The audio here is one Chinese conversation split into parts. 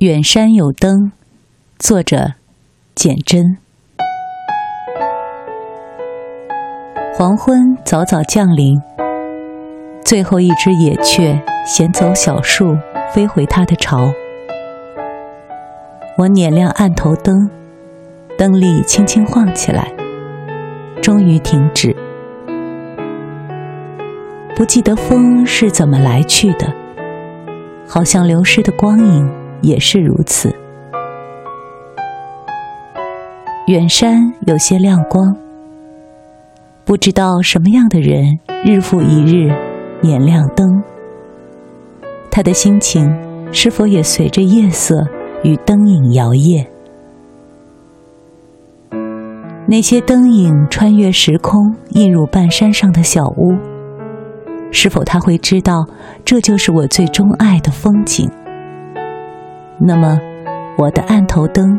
远山有灯，作者简真。黄昏早早降临，最后一只野雀衔走小树，飞回它的巢。我捻亮案头灯，灯力轻轻晃起来，终于停止。不记得风是怎么来去的，好像流失的光影。也是如此。远山有些亮光，不知道什么样的人日复一日点亮灯，他的心情是否也随着夜色与灯影摇曳？那些灯影穿越时空，映入半山上的小屋，是否他会知道，这就是我最钟爱的风景？那么，我的案头灯，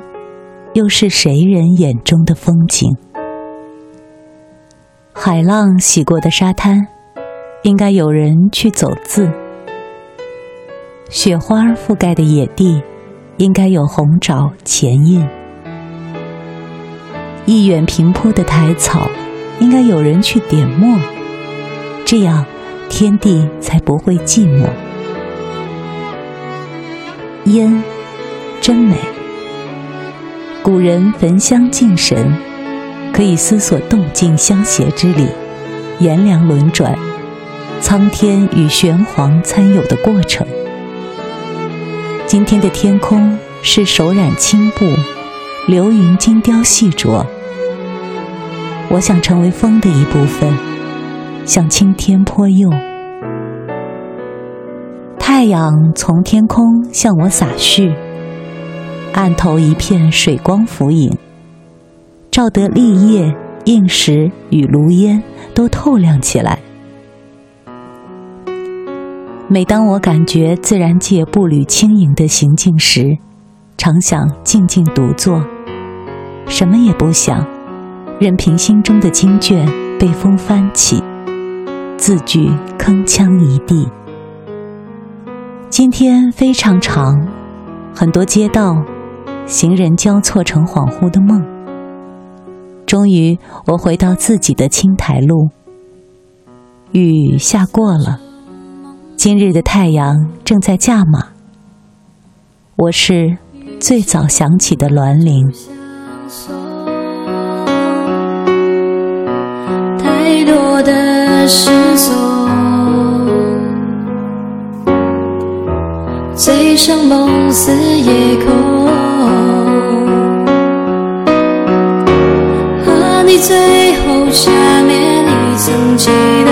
又是谁人眼中的风景？海浪洗过的沙滩，应该有人去走字；雪花覆盖的野地，应该有红爪前印；一远平铺的苔草，应该有人去点墨。这样，天地才不会寂寞。烟，真美。古人焚香敬神，可以思索动静相谐之理，炎凉轮转，苍天与玄黄参有的过程。今天的天空是手染青布，流云精雕细琢。我想成为风的一部分，向青天泼釉。太阳从天空向我洒絮，案头一片水光浮影，照得立叶、硬石与炉烟都透亮起来。每当我感觉自然界步履轻盈的行进时，常想静静独坐，什么也不想，任凭心中的经卷被风翻起，字句铿锵一地。今天非常长，很多街道，行人交错成恍惚的梦。终于，我回到自己的青苔路。雨下过了，今日的太阳正在驾马。我是最早响起的鸾铃。太多的失像。梦死夜空，和你最后下面你曾记得，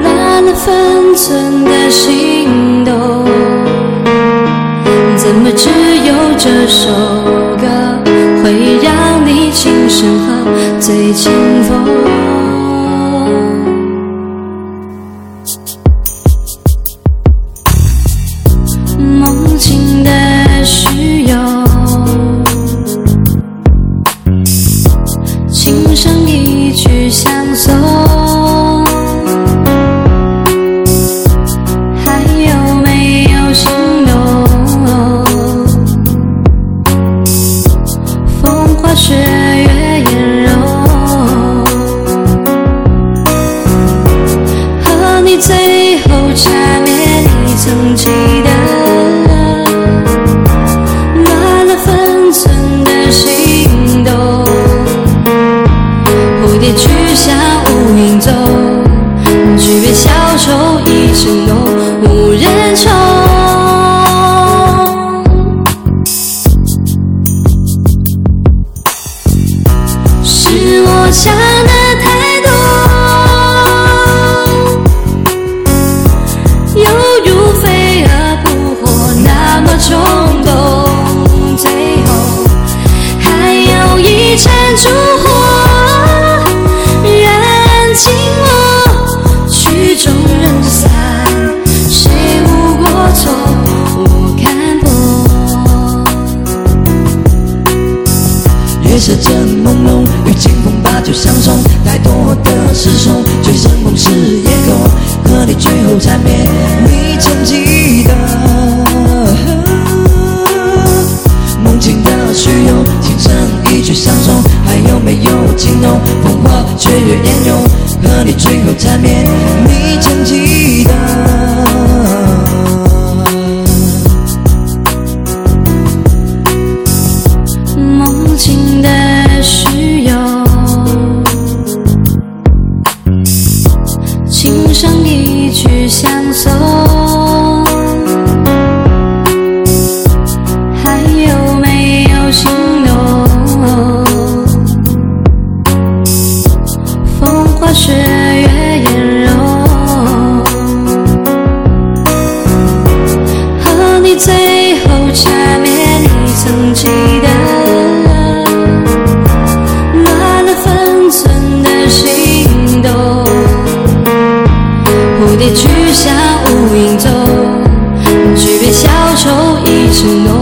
乱了分寸的心动，怎么只有这首歌会让你轻声喝醉清风？夜色正朦胧，与清风把酒相送。太多的失重，醉生梦死也空。和你最后缠绵，你曾记得？梦境的虚荣，情深一曲相送，还有没有情浓？风花雪月烟云，和你最后缠绵。最后缠绵，你曾记得？乱了分寸的心动，蝴蝶去向无影踪，举杯消愁已成浓，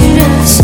人心